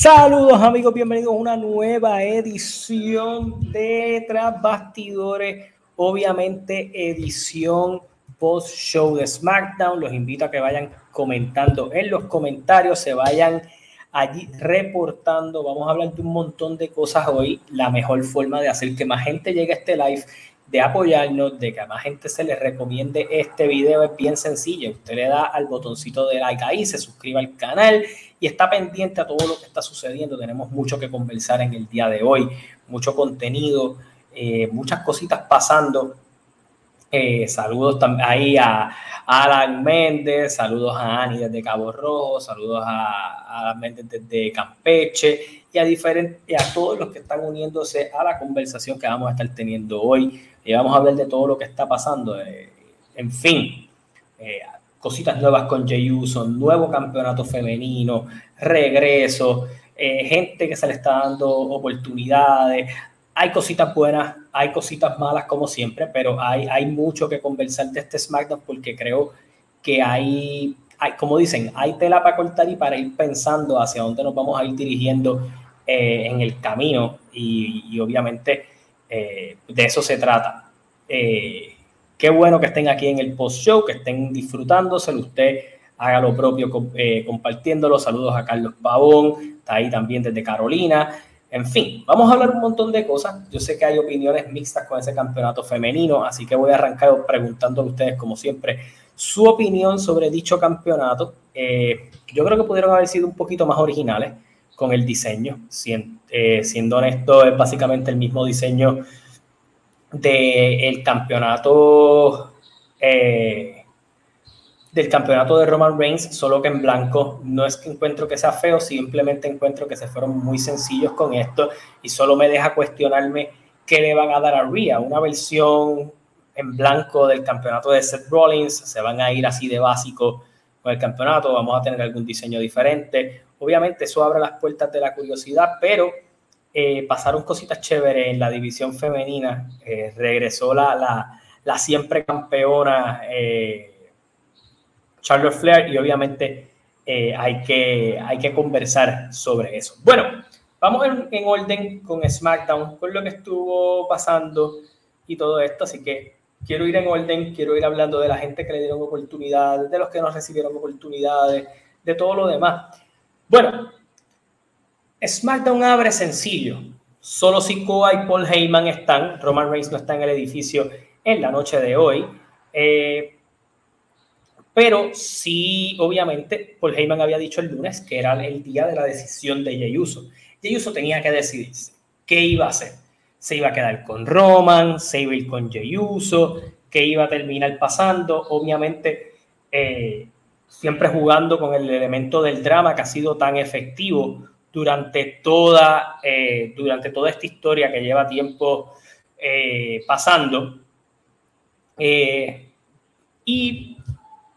Saludos amigos, bienvenidos a una nueva edición de Tras Bastidores, obviamente edición post show de SmackDown. Los invito a que vayan comentando en los comentarios, se vayan allí reportando. Vamos a hablar de un montón de cosas hoy. La mejor forma de hacer que más gente llegue a este live de apoyarnos, de que a más gente se les recomiende este video es bien sencillo. Usted le da al botoncito de like ahí, se suscribe al canal y está pendiente a todo lo que está sucediendo. Tenemos mucho que conversar en el día de hoy, mucho contenido, eh, muchas cositas pasando. Eh, saludos ahí a, Alan Méndez, saludos a Ani desde Cabo Rojo, saludos a, Alan Méndez desde Campeche y a, diferentes, a todos los que están uniéndose a la conversación que vamos a estar teniendo hoy. Y vamos a hablar de todo lo que está pasando. Eh, en fin, cositas nuevas con Jey Uso, nuevo campeonato femenino, regreso, eh, gente que se le está dando oportunidades. Hay cositas buenas, hay cositas malas como siempre, pero hay, hay mucho que conversar de este SmackDown porque creo que hay, hay, como dicen, hay tela para cortar y para ir pensando hacia dónde nos vamos a ir dirigiendo eh, en el camino y, obviamente eh, de eso se trata. Qué bueno que estén aquí en el post-show, que estén disfrutándoselo. Usted haga lo propio eh, compartiéndolo. Saludos a Carlos Pavón, está ahí también desde Carolina. En fin, vamos a hablar un montón de cosas. Yo sé que hay opiniones mixtas con ese campeonato femenino, así que voy a arrancar preguntándole a ustedes, como siempre, su opinión sobre dicho campeonato. Eh, yo creo que pudieron haber sido un poquito más originales con el diseño. Eh, siendo honesto, es básicamente el mismo diseño del campeonato eh, del campeonato de Roman Reigns, solo que en blanco. No es que encuentro que sea feo, simplemente encuentro que se fueron muy sencillos con esto y solo me deja cuestionarme qué le van a dar a Rhea, una versión en blanco del campeonato de Seth Rollins, se van a ir así de básico con el campeonato, vamos a tener algún diseño diferente. Obviamente eso abre las puertas de la curiosidad, pero eh, pasaron cositas chéveres en la división femenina. Eh, regresó la, la, siempre campeona eh, Charlotte Flair y obviamente hay, que, hay que conversar sobre eso. Bueno, vamos en, en, orden con SmackDown, con lo que estuvo pasando y todo esto. Así que quiero ir en orden, quiero ir hablando de la gente que le dieron oportunidades, de los que no recibieron oportunidades, de todo lo demás. Bueno, SmackDown abre sencillo. Solo Sikoa y Paul Heyman están. Roman Reigns no está en el edificio en la noche de hoy. Eh, pero sí, obviamente, Paul Heyman había dicho el lunes que era el día de la decisión de. Jey Uso tenía que decidirse qué iba a hacer. Se iba a quedar con Roman, se iba a ir con Jey Uso, qué iba a terminar pasando. Obviamente, eh, siempre jugando con el elemento del drama que ha sido tan efectivo durante toda, eh, durante toda esta historia que lleva tiempo eh, pasando. Eh, Y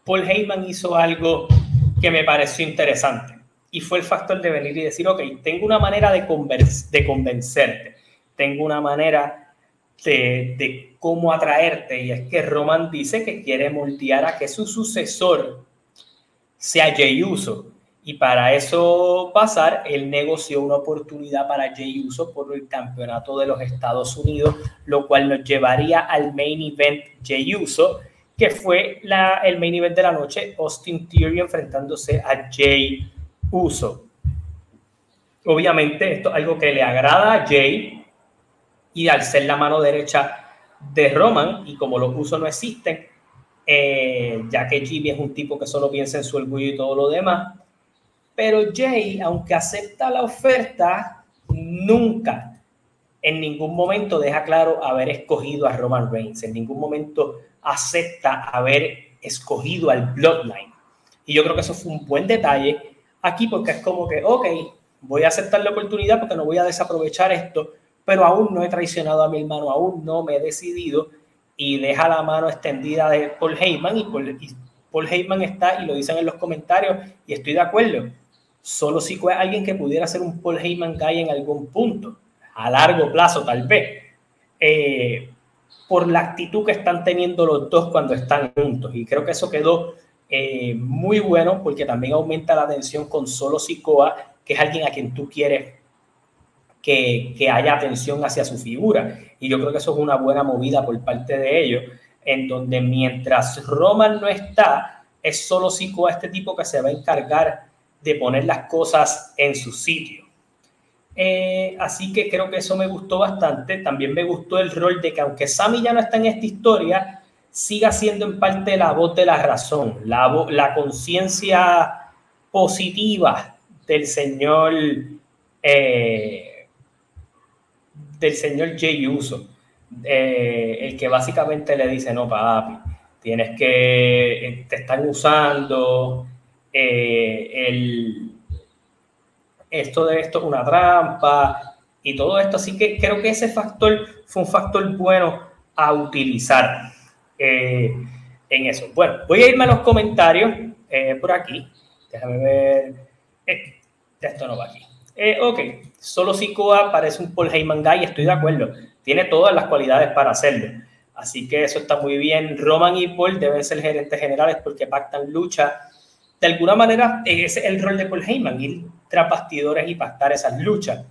Paul Heyman hizo algo que me pareció interesante y fue el factor de venir y decir, ok, tengo una manera de, de convencerte, tengo una manera de, de, cómo atraerte y es que Roman dice que quiere moldear a que su sucesor sea Jey y para eso pasar, él negoció una oportunidad para Jey Uso por el campeonato de los Estados Unidos, lo cual nos llevaría al main event Jey Uso, que fue la, el main event de la noche, Austin Theory enfrentándose a Jay Uso. Obviamente esto es algo que le agrada a Jay y al ser la mano derecha de Roman y como los usos no existen, eh, ya que Jimmy es un tipo que solo piensa en su orgullo y todo lo demás, pero Jay, aunque acepta la oferta, nunca en ningún momento deja claro haber escogido a Roman Reigns, en ningún momento acepta haber escogido al Bloodline. Y yo creo que eso fue un buen detalle aquí porque es como que, ok, voy a aceptar la oportunidad porque no voy a desaprovechar esto, pero aún no he traicionado a mi hermano, aún no me he decidido y deja la mano extendida de Paul Heyman y Paul, y Paul Heyman está, y lo dicen en los comentarios, y estoy de acuerdo, solo si fue alguien que pudiera ser un Paul Heyman guy en algún punto, a largo plazo tal vez, eh, por la actitud que están teniendo los dos cuando están juntos. Y creo que eso quedó eh, muy bueno porque también aumenta la atención con solo Sikoa, que es alguien a quien tú quieres que, que, haya atención hacia su figura. Y yo creo que eso es una buena movida por parte de ellos, en donde mientras Roman no está, es solo Sikoa este tipo que se va a encargar de poner las cosas en su sitio. Eh, así que creo que eso me gustó bastante. También me gustó el rol de que aunque Sammy ya no está en esta historia, siga siendo en parte la voz de la razón, la, la conciencia positiva del señor eh, del señor Jay Uso, eh, el que básicamente le dice no papi, tienes que te están usando, eh, el, esto de esto es una trampa y todo esto. Así que creo que ese factor fue un factor bueno a utilizar eh, en eso. Bueno, voy a irme a los comentarios eh, por aquí. Déjame ver. esto no va aquí. ok, solo Sikoa parece un Paul Heyman guy, estoy de acuerdo. Tiene todas las cualidades para hacerlo. Así que eso está muy bien. Roman y Paul deben ser gerentes generales porque pactan lucha de alguna manera ese es el rol de Paul Heyman, ir tras bastidores y pactar esas luchas.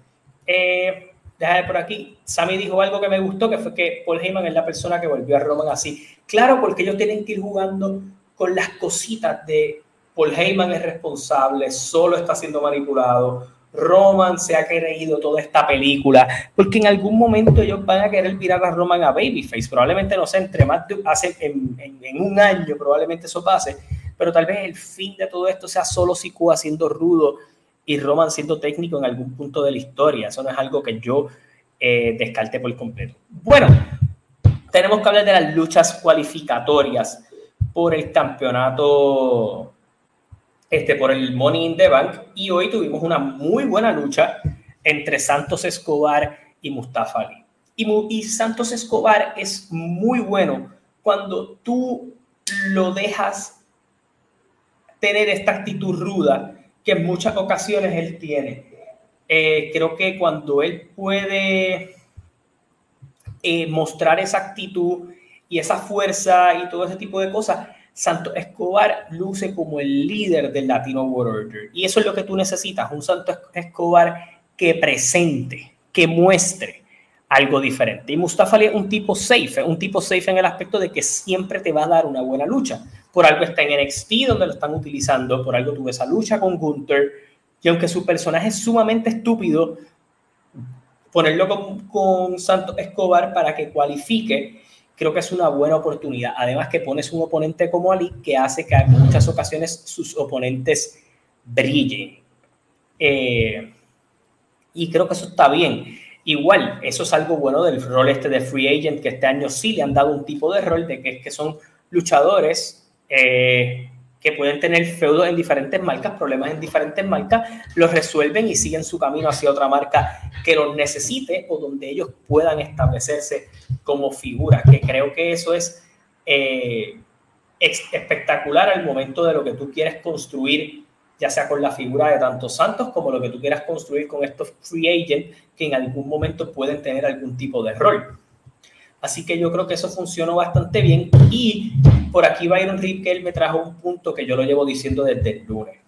Eh, déjame por aquí, Sammy dijo algo que me gustó, que fue que Paul Heyman es la persona que volvió a Roman así. Claro, porque ellos tienen que ir jugando con las cositas de Paul Heyman es responsable, solo está siendo manipulado, Roman se ha creído toda esta película, porque en algún momento ellos van a querer virar a Roman a Babyface, probablemente no sé, entre más de, hace, en, en, en, un año probablemente eso pase, pero tal vez el fin de todo esto sea solo Siku siendo rudo y Roman siendo técnico en algún punto de la historia. Eso no es algo que yo eh, descarte por completo. Bueno, tenemos que hablar de las luchas cualificatorias por el campeonato, este, por el Money in the Bank. Y hoy tuvimos una muy buena lucha entre Santos Escobar y Mustafa Ali. Y Santos Escobar es muy bueno cuando tú lo dejas tener esta actitud ruda que en muchas ocasiones él tiene. Eh, creo que cuando él puede eh, mostrar esa actitud y esa fuerza y todo ese tipo de cosas, Santo Escobar luce como el líder del Latino World Order. Y eso es lo que tú necesitas, un Santo Escobar que presente, que muestre algo diferente. Y Mustafa Ali es un tipo safe, un tipo safe en el aspecto de que siempre te va a dar una buena lucha por algo está en NXT donde lo están utilizando, por algo tuve esa lucha con Gunther, y aunque su personaje es sumamente estúpido, ponerlo con, con Santos Escobar para que cualifique, creo que es una buena oportunidad. Además que pones un oponente como Ali que hace que en muchas ocasiones sus oponentes brillen. Eh, y creo que eso está bien. Igual, eso es algo bueno del rol este de free agent, que este año sí le han dado un tipo de rol de que, que son luchadores eh, que pueden tener feudos en diferentes marcas, problemas en diferentes marcas, los resuelven y siguen su camino hacia otra marca que los necesite o donde ellos puedan establecerse como figura, que creo que eso es, eh, espectacular al momento de lo que tú quieres construir, ya sea con la figura de tanto Santos como lo que tú quieras construir con estos free agents que en algún momento pueden tener algún tipo de rol. Así que yo creo que eso funcionó bastante bien. Y por aquí Byron Rip, que él me trajo un punto que yo lo llevo diciendo desde el lunes.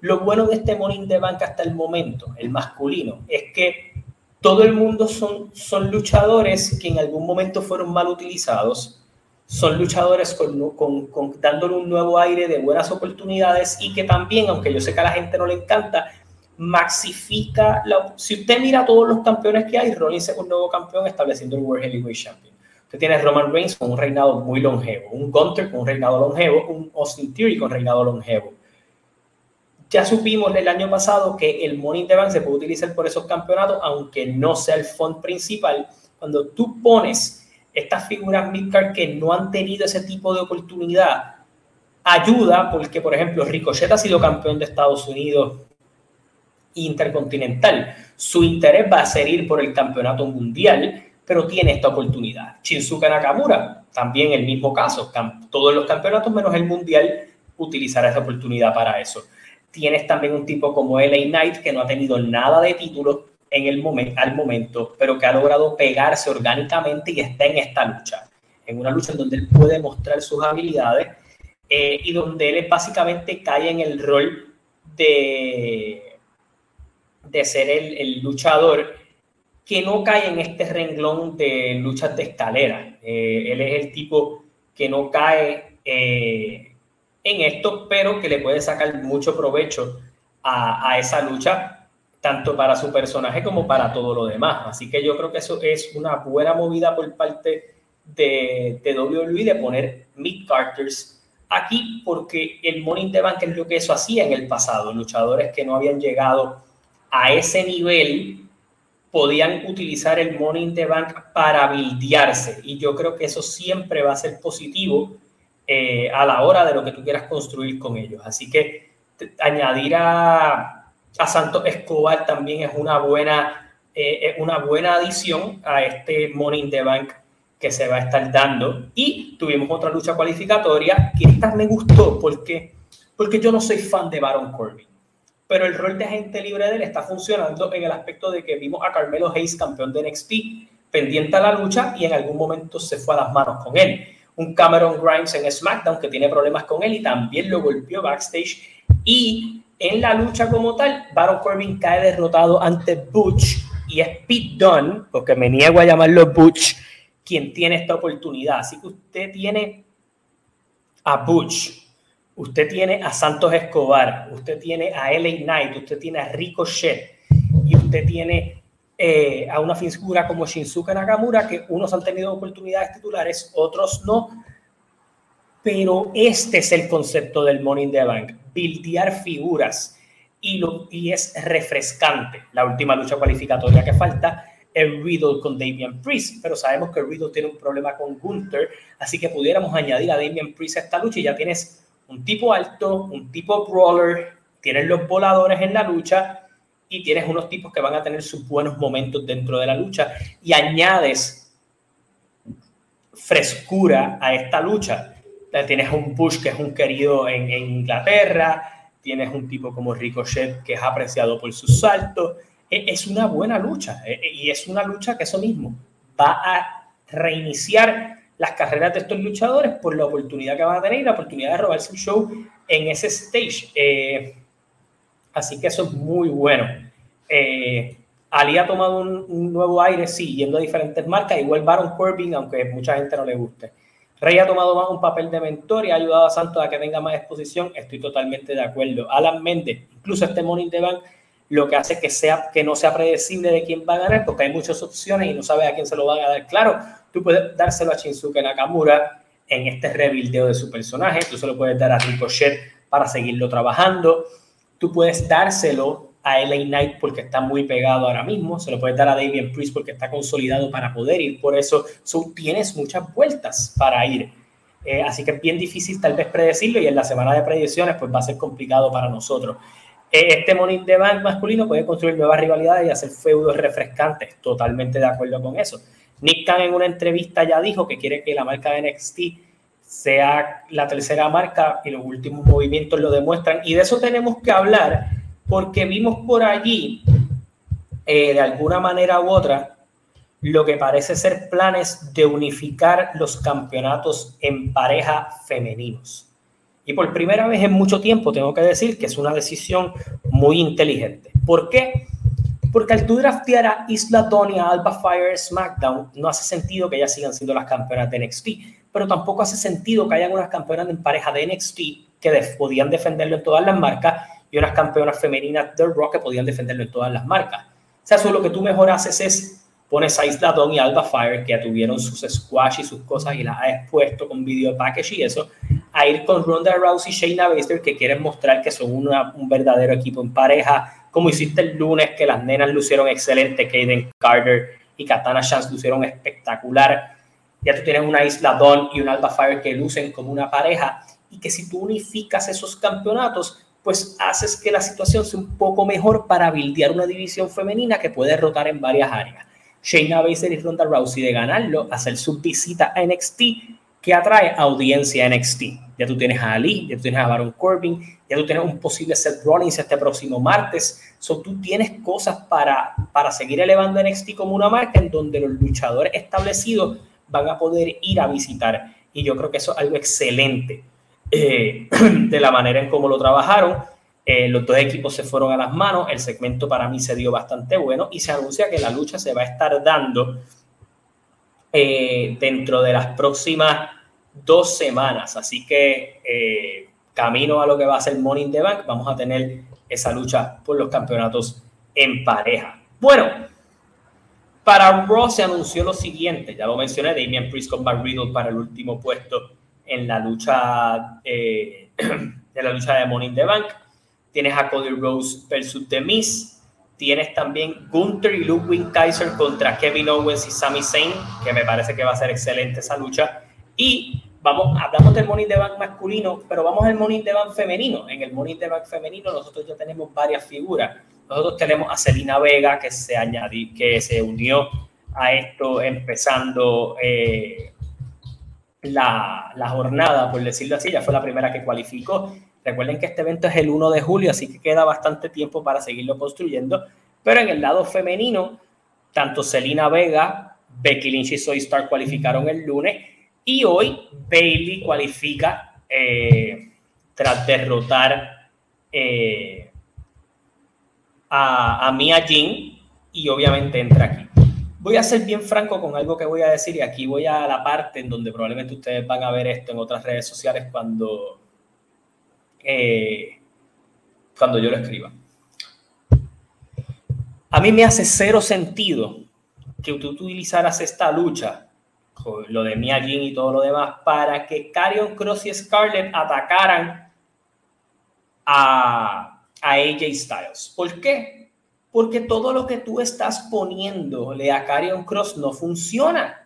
Lo bueno de este Morning de Banca hasta el momento, el masculino, es que todo el mundo son, son luchadores que en algún momento fueron mal utilizados, son luchadores con, con, con, dándole un nuevo aire de buenas oportunidades y que también, aunque yo sé que a la gente no le encanta, maxifica la... Si usted mira todos los campeones que hay, Rollins es un nuevo campeón estableciendo el World Heavyweight Champion. Usted tiene Roman Reigns con un reinado muy longevo, un Gunter con un reinado longevo, un Austin Theory con reinado longevo. Ya supimos el año pasado que el Money in the Bank se puede utilizar por esos campeonatos, aunque no sea el fond principal. Cuando tú pones estas figuras midcard que no han tenido ese tipo de oportunidad, ayuda porque, por ejemplo, Ricochet ha sido campeón de Estados Unidos intercontinental. Su interés va a ser ir por el campeonato mundial, pero tiene esta oportunidad. Shinsuke Nakamura, también el mismo caso, todos los campeonatos menos el mundial, utilizará esa oportunidad para eso. Tienes también un tipo como LA Knight que no ha tenido nada de título en el momento, al momento, pero que ha logrado pegarse orgánicamente y está en esta lucha, en una lucha en donde él puede mostrar sus habilidades eh, y donde él básicamente cae en el rol de de ser el, luchador que no cae en este renglón de luchas de escalera. Eh, él es el tipo que no cae eh, en esto, pero que le puede sacar mucho provecho a, esa lucha, tanto para su personaje como para todo lo demás. Así que yo creo que eso es una buena movida por parte de, de WWE de poner mid carters aquí, porque el Money in Bank es lo que eso hacía en el pasado, luchadores que no habían llegado a ese nivel podían utilizar el Money in the Bank para bildearse. Y yo creo que eso siempre va a ser positivo eh, a la hora de lo que tú quieras construir con ellos. Así que añadir a, a Santos Escobar también es una buena, eh, una buena adición a este Money in the Bank que se va a estar dando. Y tuvimos otra lucha cualificatoria que esta me gustó porque, porque yo no soy fan de Baron Corbin pero el rol de agente libre de él está funcionando en el aspecto de que vimos a Carmelo Hayes, campeón de NXT, pendiente a la lucha y en algún momento se fue a las manos con él. Un Cameron Grimes en SmackDown que tiene problemas con él y también lo golpeó backstage. Y en la lucha como tal, Baron Corbin cae derrotado ante Butch y es Pete Dunne, porque me niego a llamarlo Butch, quien tiene esta oportunidad. Así que usted tiene a Butch, usted tiene a Santos Escobar, usted tiene a LA Knight, usted tiene a Ricochet y usted tiene eh, a una figura como Shinsuke Nakamura, que unos han tenido oportunidades titulares, otros no. Pero este es el concepto del Money in the Bank, bildear figuras. Y, es refrescante. La última lucha cualificatoria que falta es Riddle con Damian Priest, pero sabemos que Riddle tiene un problema con Gunther, así que pudiéramos añadir a Damian Priest a esta lucha y ya tienes un tipo alto, un tipo brawler, tienes los voladores en la lucha y tienes unos tipos que van a tener sus buenos momentos dentro de la lucha y añades frescura a esta lucha. Tienes un Bush que es un querido en, Inglaterra, tienes un tipo como Ricochet que es apreciado por sus saltos. E, es una buena lucha e, e, y es una lucha que eso mismo va a reiniciar las carreras de estos luchadores por la oportunidad que van a tener y la oportunidad de robarse un show en ese stage. Eh, así que eso es muy bueno. Eh, Ali ha tomado un, nuevo aire, sí, yendo a diferentes marcas, igual Baron Corbin, aunque mucha gente no le guste. Rey ha tomado más un papel de mentor y ha ayudado a Santos a que tenga más exposición. Estoy totalmente de acuerdo. Alan Méndez, incluso este Morning de Bank, lo que hace que, sea, que no sea predecible de quién va a ganar, porque hay muchas opciones y no sabe a quién se lo van a dar. Claro, Tú puedes dárselo a Shinsuke Nakamura en este rebuildeo de su personaje, tú se lo puedes dar a Ricochet para seguirlo trabajando, tú puedes dárselo a LA Knight porque está muy pegado ahora mismo, se lo puedes dar a Damian Priest porque está consolidado para poder ir, por eso tienes muchas vueltas para ir. Eh, así que es bien difícil tal vez predecirlo y en la semana de predicciones pues va a ser complicado para nosotros. Eh, este Money de Bank masculino puede construir nuevas rivalidades y hacer feudos refrescantes, totalmente de acuerdo con eso. Nick Khan en una entrevista ya dijo que quiere que la marca de NXT sea la tercera marca y los últimos movimientos lo demuestran. Y de eso tenemos que hablar porque vimos por allí, eh, de alguna manera u otra, lo que parece ser planes de unificar los campeonatos en pareja femeninos. Y por primera vez en mucho tiempo tengo que decir que es una decisión muy inteligente. ¿Por qué? Porque al tú draftear a Isla Donia, Alba Fire, SmackDown, no hace sentido que ellas sigan siendo las campeonas de NXT, pero tampoco hace sentido que hayan unas campeonas en pareja de NXT que podían defenderlo en todas las marcas y unas campeonas femeninas de Rock que podían defenderlo en todas las marcas. O sea, eso lo que tú mejor haces es pones a Isla Dawn y Alba Fire, que ya tuvieron sus squash y sus cosas y las ha expuesto con video package y eso, a ir con Ronda Rousey y Shayna Baszler, que quieren mostrar que son un verdadero equipo en pareja, como hiciste el lunes, que las nenas lucieron excelente, Kaden Carter y Katana Chance lucieron espectacular. Ya tú tienes una Isla Dawn y un Alba Fire que lucen como una pareja y que si tú unificas esos campeonatos, pues haces que la situación sea un poco mejor para bildear una división femenina que puede rotar en varias áreas. Shayna Baszler y Ronda Rousey de ganarlo, hacer su visita a NXT, que atrae audiencia a NXT. Ya tú tienes a Ali, ya tú tienes a Baron Corbin, ya tú tienes un posible Seth Rollins este próximo martes. So, tú tienes cosas para, para seguir elevando NXT como una marca en donde los luchadores establecidos van a poder ir a visitar. Y yo creo que eso es algo excelente eh, de la manera en cómo lo trabajaron. Eh, los dos equipos se fueron a las manos, el segmento para mí se dio bastante bueno y se anuncia que la lucha se va a estar dando eh, dentro de las próximas dos semanas. Así que camino a lo que va a ser Money in the Bank, vamos a tener esa lucha por los campeonatos en pareja. Bueno, para Raw se anunció lo siguiente, ya lo mencioné, Damian Priest con Mark Riddle para el último puesto en la lucha, eh, de la lucha de Money the Bank. Tienes a Cody Rose versus The Miz. Tienes también Gunther y Ludwig Kaiser contra Kevin Owens y Sami Zayn, que me parece que va a ser excelente esa lucha. Y vamos, hablamos del Money the Bank masculino, pero vamos al Money the Bank femenino. En el Money the Bank femenino nosotros ya tenemos varias figuras. Nosotros tenemos a Selina Vega, que se añadió, que se unió a esto empezando eh, la, la, jornada, por decirlo así, ya fue la primera que cualificó. Recuerden que este evento es el 1 de julio, así que queda bastante tiempo para seguirlo construyendo. Pero en el lado femenino, tanto Selina Vega, Becky Lynch y Soy Star cualificaron el lunes y hoy Bailey cualifica eh, tras derrotar eh, a, a Mia Jin y obviamente entra aquí voy a ser bien franco con algo que voy a decir y aquí voy a la parte en donde probablemente ustedes van a ver esto en otras redes sociales cuando, eh, cuando yo lo escriba. A mí me hace cero sentido que tú utilizaras esta lucha, lo de Mia Jin y todo lo demás, para que Carion Cross y Scarlett atacaran a, a AJ Styles. ¿Por qué? porque todo lo que tú estás poniéndole a Carion Cross no funciona.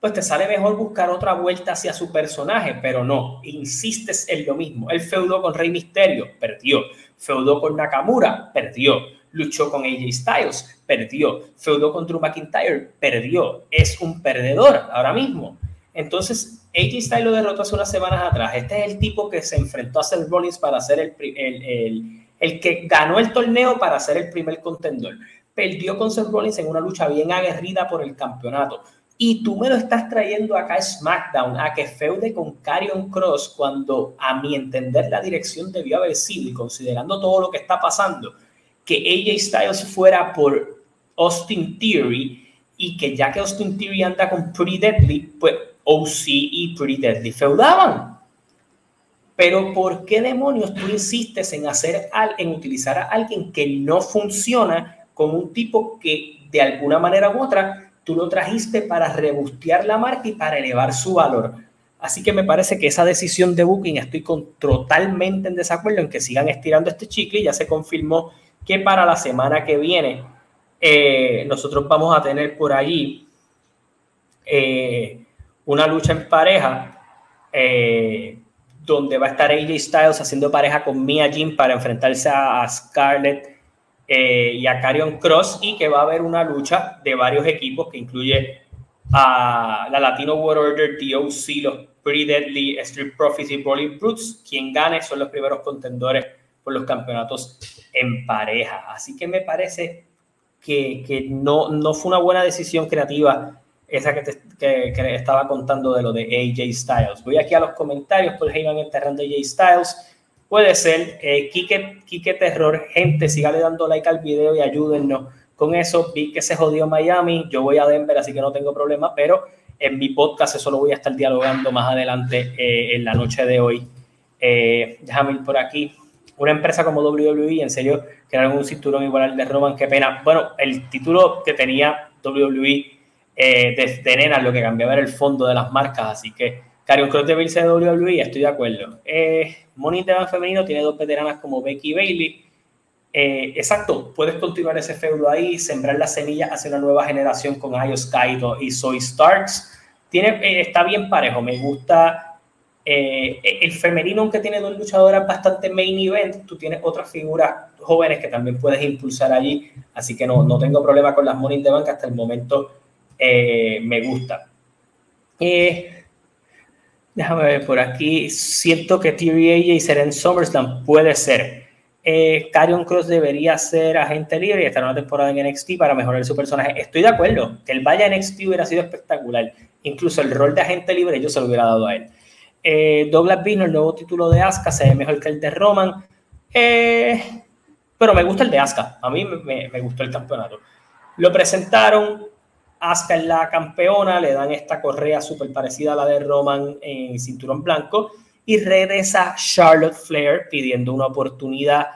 Pues te sale mejor buscar otra vuelta hacia su personaje, pero no, insistes en lo mismo. Él feudó con Rey Misterio, perdió. Feudó con Nakamura, perdió. Luchó con AJ Styles, perdió. Feudó con Drew McIntyre, perdió. Es un perdedor ahora mismo. Entonces, AJ Styles lo derrotó hace unas semanas atrás. Este es el tipo que se enfrentó a Seth Rollins para hacer el, el, el el que ganó el torneo para ser el primer contendor. Perdió con Seth Rollins en una lucha bien aguerrida por el campeonato. Y tú me lo estás trayendo acá a SmackDown a que feude con Carion Cross cuando a mi entender la dirección debió haber sido y considerando todo lo que está pasando, que AJ Styles fuera por Austin Theory y que ya que Austin Theory anda con Pretty Deadly, pues OC y Pretty Deadly feudaban. Pero ¿por qué demonios tú insistes en hacer en utilizar a alguien que no funciona con un tipo que de alguna manera u otra tú lo trajiste para rebustear la marca y para elevar su valor? Así que me parece que esa decisión de Booking estoy con, totalmente en desacuerdo en que sigan estirando este chicle. Ya se confirmó que para la semana que viene eh, nosotros vamos a tener por allí eh, una lucha en pareja. Eh, donde va a estar AJ Styles haciendo pareja con Mia Jim para enfrentarse a Scarlett eh, y a Carion Cross y que va a haber una lucha de varios equipos que incluye a la Latino World Order, DOC, los Pretty Deadly, Street Profits y Brawling Brutes. Quien gane son los primeros contendores por los campeonatos en pareja. Así que me parece que, que no, no fue una buena decisión creativa esa que, te, que, estaba contando de lo de AJ Styles. Voy aquí a los comentarios, por ahí van enterrando AJ Styles. Puede ser, eh, Kike, Terror, gente, sígale dando like al video y ayúdennos con eso. Vi que se jodió Miami, yo voy a Denver, así que no tengo problema, pero en mi podcast eso lo voy a estar dialogando más adelante eh, en la noche de hoy. Eh, déjame ir por aquí. Una empresa como WWE, en serio, era algún cinturón igual al de Roman, qué pena. Bueno, el título que tenía WWE eh, de nena lo que cambiaba era el fondo de las marcas, así que Carion Cross de irse de WWE, estoy de acuerdo. Eh, Money femenino tiene dos veteranas como Becky Bailey. Eh, exacto, puedes continuar ese feudo ahí, sembrar la semilla hacia una nueva generación con Ayos Kaito y Soy Starks. Tiene, eh, está bien parejo, me gusta eh, el femenino, aunque tiene dos luchadoras bastante main event, tú tienes otras figuras jóvenes que también puedes impulsar allí, así que no, no tengo problema con las Money the Bank hasta el momento eh, me gusta. Eh, déjame ver por aquí. Siento que TVA y ser en SummerSlam puede ser. Eh, Cross debería ser agente libre y estar una temporada en NXT para mejorar su personaje. Estoy de acuerdo. Que él vaya a NXT hubiera sido espectacular. Incluso el rol de agente libre yo se lo hubiera dado a él. Eh, Douglas Vino, el nuevo título de Asuka, se ve mejor que el de Roman. pero me gusta el de Asuka. A mí me gustó el campeonato. Lo presentaron, Asuka es la campeona, le dan esta correa súper parecida a la de Roman en cinturón blanco y regresa Charlotte Flair pidiendo una oportunidad.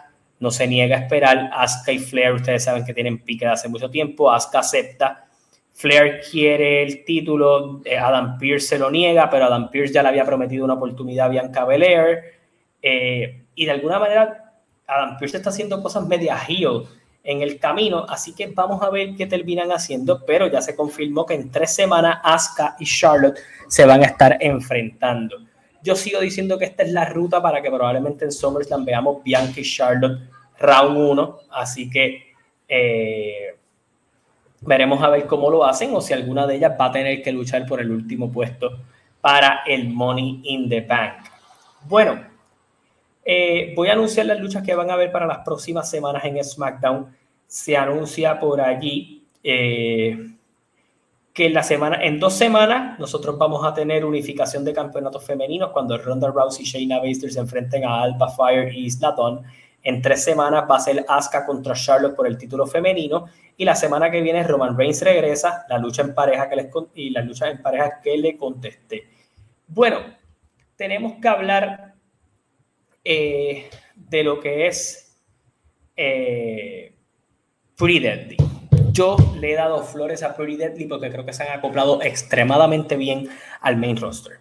No se niega a esperar. Asuka y Flair, ustedes saben que tienen pique de hace mucho tiempo. Asuka acepta. Flair quiere el título. Eh, Adam Pierce se lo niega, pero Adam Pierce ya le había prometido una oportunidad a Bianca Belair. Eh, y de alguna manera, Adam Pierce está haciendo cosas media heel en el camino, así que vamos a ver qué terminan haciendo, pero ya se confirmó que en tres semanas Asuka y Charlotte se van a estar enfrentando. Yo sigo diciendo que esta es la ruta para que probablemente en SummerSlam veamos Bianca y Charlotte round 1, así que eh, veremos a ver cómo lo hacen o si alguna de ellas va a tener que luchar por el último puesto para el Money in the Bank. Bueno, eh, voy a anunciar las luchas que van a haber para las próximas semanas en SmackDown. Se anuncia por allí eh, que en, la semana, en dos semanas nosotros vamos a tener unificación de campeonatos femeninos cuando Ronda Rousey y Shayna Baszler se enfrenten a Alba Fire y Isla En tres semanas va a ser Asuka contra Charlotte por el título femenino y la semana que viene Roman Reigns regresa, la lucha en pareja que les y la lucha en pareja que le contesté. Bueno, tenemos que hablar eh, de lo que es eh, Pretty Deadly. Yo le he dado flores a Pretty Deadly porque creo que se han acoplado extremadamente bien al main roster.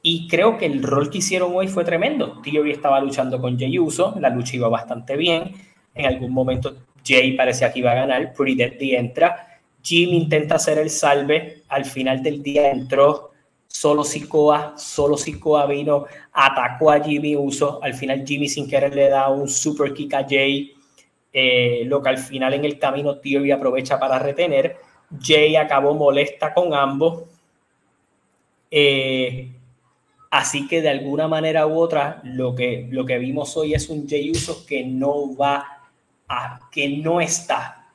Y creo que el rol que hicieron hoy fue tremendo. Theory estaba luchando con Jay Uso, la lucha iba bastante bien. En algún momento Jay parecía que iba a ganar, Pretty Deadly entra. Jim intenta hacer el salve, al final del día entró solo Sikoa, solo Sikoa vino, atacó a Jimmy Uso, al final Jimmy sin querer le da un super kick a Jay, eh, lo que al final en el camino Theory aprovecha para retener, Jay acabó molesta con ambos, eh, así que de alguna manera u otra lo que, lo que vimos hoy es un Jay Uso que no va a, que no está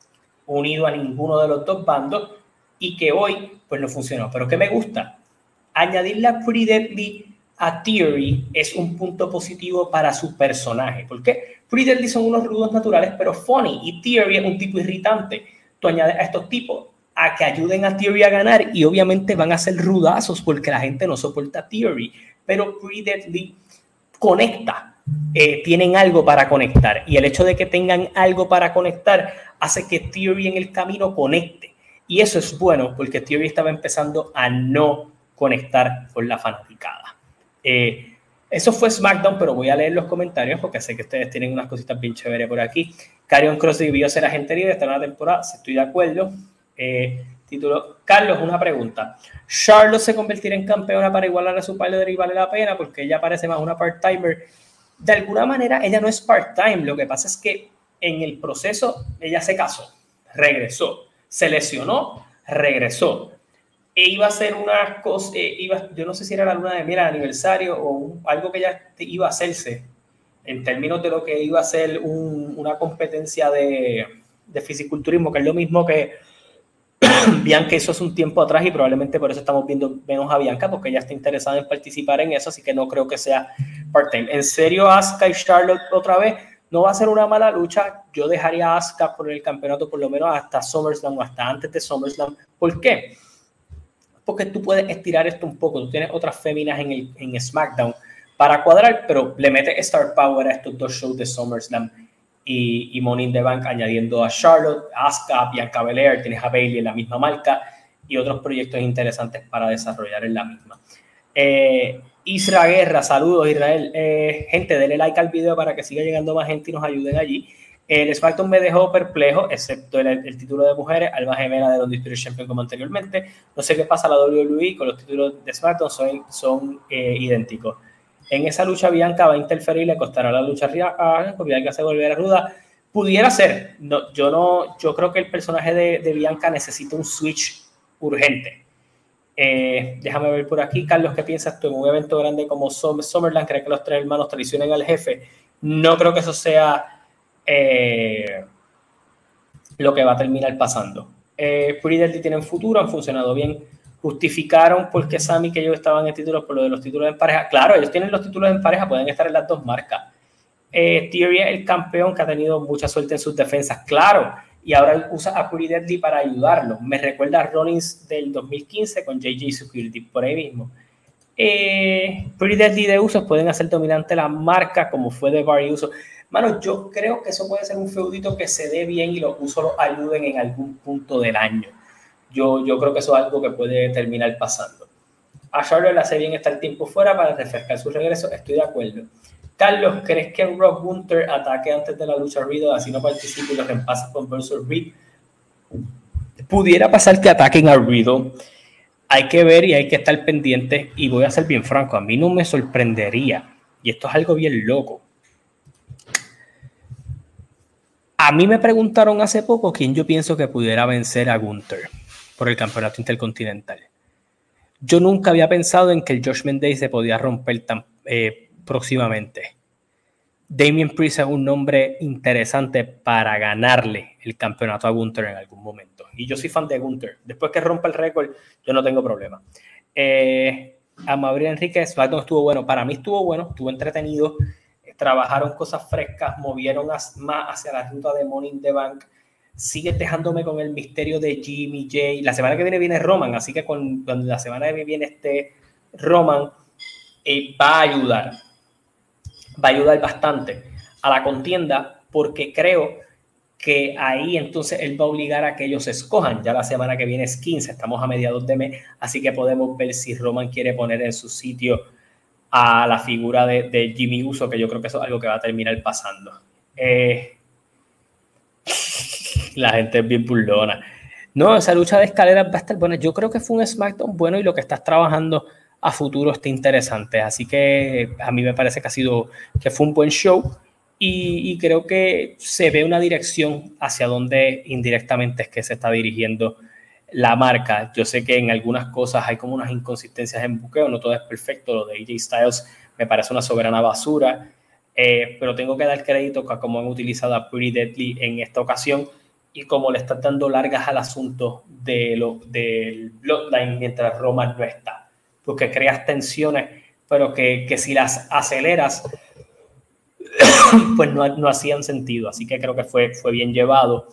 unido a ninguno de los dos bandos y que hoy pues no funcionó, pero que me gusta, añadirle a Pretty Deadly a Theory es un punto positivo para su personaje. porque Pretty Deadly son unos rudos naturales, pero funny. Y Theory es un tipo irritante. Tú añades a estos tipos a que ayuden a Theory a ganar y obviamente van a ser rudazos porque la gente no soporta Theory. Pero Pretty Deadly conecta. Eh, tienen algo para conectar. Y el hecho de que tengan algo para conectar hace que Theory en el camino conecte. Y eso es bueno porque Theory estaba empezando a no conectar con la fanaticada. Eh, eso fue SmackDown, pero voy a leer los comentarios porque sé que ustedes tienen unas cositas bien chéveres por aquí. Carion Cross debió ser agente libre esta nueva temporada, si estoy de acuerdo. Eh, título, Carlos, una pregunta. ¿Charlotte se convertirá en campeona para igualar a su padre y vale la pena? Porque ella parece más una part-timer. De alguna manera, ella no es part-time. Lo que pasa es que en el proceso ella se casó, regresó, se lesionó, regresó e iba a ser una cosa, eh, iba, yo no sé si era la luna de miel, aniversario o algo que ya iba a hacerse en términos de lo que iba a ser una competencia de, de fisiculturismo, que es lo mismo que Bianca hizo hace un tiempo atrás y probablemente por eso estamos viendo menos a Bianca, porque ella está interesada en participar en eso, así que no creo que sea part-time. En serio, Asuka y Charlotte otra vez, no va a ser una mala lucha. Yo dejaría a por el campeonato por lo menos hasta SummerSlam o hasta antes de SummerSlam. ¿Por qué? Porque tú puedes estirar esto un poco. Tú tienes otras féminas en, el, en SmackDown para cuadrar, pero le metes Star Power a estos dos shows de SummerSlam y, y Money in the Bank añadiendo a Charlotte, Asuka, Bianca Belair, tienes a Bailey en la misma marca y otros proyectos interesantes para desarrollar en la misma. Eh, Isra Guerra, saludos Israel. Eh, gente, denle like al video para que siga llegando más gente y nos ayuden allí. El SmackDown me dejó perplejo, excepto el, título de mujeres, alma gemela de Don Champion como anteriormente. No sé qué pasa la WWE con los títulos de SmackDown, son, son eh, idénticos. En esa lucha Bianca va a interferir, le costará la lucha a Bianca se volverá ruda. Pudiera ser, no, yo no, yo creo que el personaje de, de Bianca necesita un switch urgente eh, déjame ver por aquí, Carlos, ¿qué piensas tú en un evento grande como Summerland? ¿Crees que los tres hermanos traicionen al jefe? No creo que eso sea eh, lo que va a terminar pasando. Eh, Pretty tienen futuro, han funcionado bien. Justificaron por qué Sammy que ellos estaban en títulos por lo de los títulos en pareja. Claro, ellos tienen los títulos en pareja, pueden estar en las dos marcas. Eh, Theory es el campeón que ha tenido mucha suerte en sus defensas. Claro, y ahora usa a Pretty Deadly para ayudarlo. Me recuerda a Rollins del 2015 con JJ Security, por ahí mismo. Eh, Pretty Deadly de usos pueden hacer dominante la marca como fue de Barry Uso. Mano, yo creo que eso puede ser un feudito que se dé bien y los usos los ayuden en algún punto del año. Yo, yo creo que eso es algo que puede terminar pasando. A Charlotte le hace bien estar tiempo fuera para refrescar su regreso, estoy de acuerdo. Carlos, ¿crees que Rock Gunter ataque antes de la lucha Riddle, así no participe y lo reemplaza con versus Reed? Pudiera pasar que ataquen a Riddle. Hay que ver y hay que estar pendiente. Y voy a ser bien franco, a mí no me sorprendería. Y esto es algo bien loco. A mí me preguntaron hace poco quién yo pienso que pudiera vencer a Gunter por el campeonato intercontinental. Yo nunca había pensado en que el Josh Day se podía romper tan, eh, próximamente. Damien Priest es un nombre interesante para ganarle el campeonato a Gunther en algún momento. Y yo soy fan de Gunther. Después que rompa el récord, yo no tengo problema. Eh, a Mauricio estuvo bueno. Para mí estuvo bueno, estuvo entretenido. Trabajaron cosas frescas, movieron más hacia la ruta de Money in the Bank. Sigue dejándome con el misterio de Jimmy J. La semana que viene viene Roman, así que con, cuando la semana que viene este Roman, eh, va a ayudar va a ayudar bastante a la contienda porque creo que ahí entonces él va a obligar a que ellos escojan. Ya la semana que viene es 15, estamos a mediados de mes, así que podemos ver si Roman quiere poner en su sitio a la figura de, Jimmy Uso, que yo creo que eso es algo que va a terminar pasando. Eh, la gente es bien burlona. No, esa lucha de escaleras va a estar buena. Yo creo que fue un SmackDown bueno y lo que estás trabajando a futuro está interesante. Así que a mí me parece que ha sido, que fue un buen show y, creo que se ve una dirección hacia donde indirectamente es que se está dirigiendo la marca. Yo sé que en algunas cosas hay como unas inconsistencias en buqueo, no todo es perfecto. Lo de AJ Styles me parece una soberana basura, eh, pero tengo que dar crédito a cómo han utilizado a Pretty Deadly en esta ocasión y cómo le están dando largas al asunto de lo, del Bloodline mientras Roman no está porque creas tensiones, pero que, que si las aceleras, pues no, no, hacían sentido. Así que creo que fue, fue bien llevado.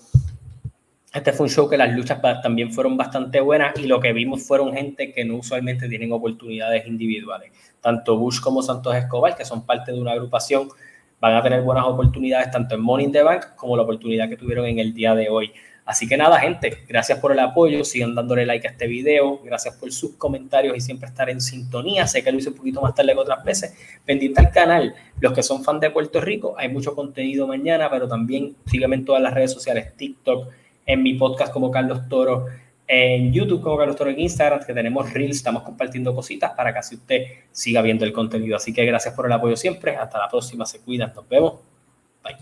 Este fue un show que las luchas también fueron bastante buenas y lo que vimos fueron gente que no usualmente tienen oportunidades individuales. Tanto Bush como Santos Escobar, que son parte de una agrupación, van a tener buenas oportunidades tanto en Morning the Bank como la oportunidad que tuvieron en el día de hoy. Así que nada, gente, gracias por el apoyo, sigan dándole like a este video, gracias por sus comentarios y siempre estar en sintonía. Sé que lo hice un poquito más tarde que otras veces. Pendiente al canal, los que son fans de Puerto Rico, hay mucho contenido mañana, pero también síganme en todas las redes sociales, TikTok, en mi podcast como Carlos Toro, en YouTube como Carlos Toro, en Instagram, que tenemos Reels, estamos compartiendo cositas para que así usted siga viendo el contenido. Así que gracias por el apoyo siempre, hasta la próxima, se cuidan, nos vemos, bye.